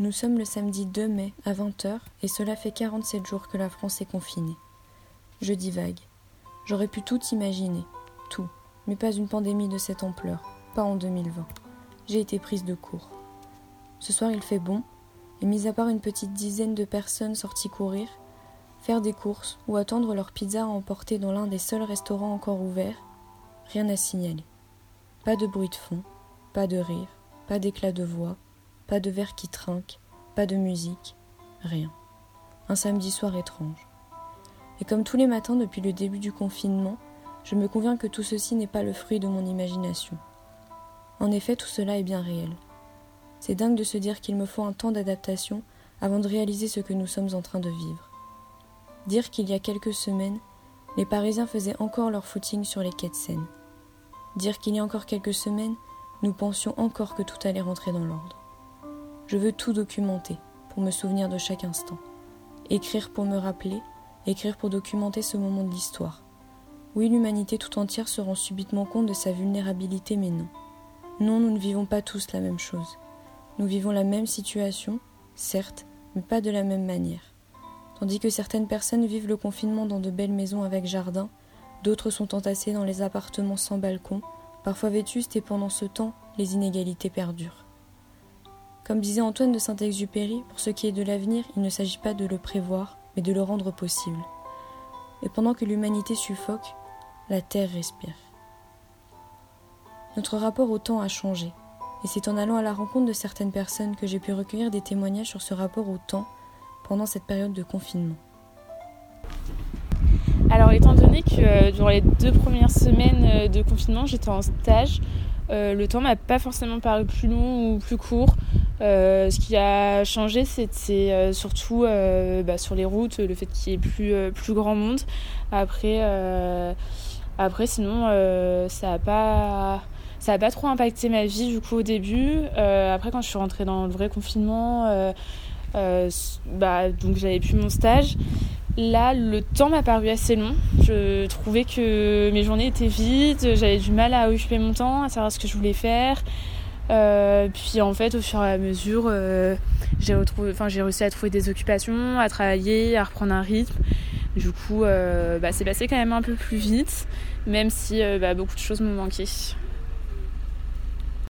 Nous sommes le samedi 2 mai à 20h et cela fait 47 jours que la France est confinée. Je divague. J'aurais pu tout imaginer, tout, mais pas une pandémie de cette ampleur, pas en 2020. J'ai été prise de court. Ce soir il fait bon, et mis à part une petite dizaine de personnes sorties courir, faire des courses ou attendre leur pizza à emporter dans l'un des seuls restaurants encore ouverts, rien à signaler. Pas de bruit de fond, pas de rire, pas d'éclat de voix, pas de verre qui trinque, pas de musique, rien. Un samedi soir étrange. Et comme tous les matins depuis le début du confinement, je me conviens que tout ceci n'est pas le fruit de mon imagination. En effet, tout cela est bien réel. C'est dingue de se dire qu'il me faut un temps d'adaptation avant de réaliser ce que nous sommes en train de vivre. Dire qu'il y a quelques semaines, les Parisiens faisaient encore leur footing sur les quais de Seine. Dire qu'il y a encore quelques semaines, nous pensions encore que tout allait rentrer dans l'ordre. Je veux tout documenter pour me souvenir de chaque instant. Écrire pour me rappeler, écrire pour documenter ce moment de l'histoire. Oui, l'humanité tout entière se rend subitement compte de sa vulnérabilité, mais non. Non, nous ne vivons pas tous la même chose. Nous vivons la même situation, certes, mais pas de la même manière. Tandis que certaines personnes vivent le confinement dans de belles maisons avec jardin, d'autres sont entassées dans les appartements sans balcon, parfois vétustes et pendant ce temps, les inégalités perdurent. Comme disait Antoine de Saint-Exupéry, pour ce qui est de l'avenir, il ne s'agit pas de le prévoir, mais de le rendre possible. Et pendant que l'humanité suffoque, la Terre respire. Notre rapport au temps a changé, et c'est en allant à la rencontre de certaines personnes que j'ai pu recueillir des témoignages sur ce rapport au temps pendant cette période de confinement. Alors étant donné que euh, durant les deux premières semaines euh, de confinement j'étais en stage, euh, le temps m'a pas forcément paru plus long ou plus court. Euh, ce qui a changé, c'est euh, surtout euh, bah, sur les routes, le fait qu'il y ait plus, plus grand monde. Après, après sinon, ça n'a pas ça a pas trop impacté ma vie du coup au début. après, quand je suis rentrée dans le vrai confinement, bah, donc j'avais plus mon stage. Là, le temps m'a paru assez long. Je trouvais que mes journées étaient vides, j'avais du mal à occuper mon temps, à savoir ce que je voulais faire. Euh, puis en fait, au fur et à mesure, euh, j'ai réussi à trouver des occupations, à travailler, à reprendre un rythme. Du coup, euh, bah, c'est passé quand même un peu plus vite, même si bah, beaucoup de choses m'ont manqué.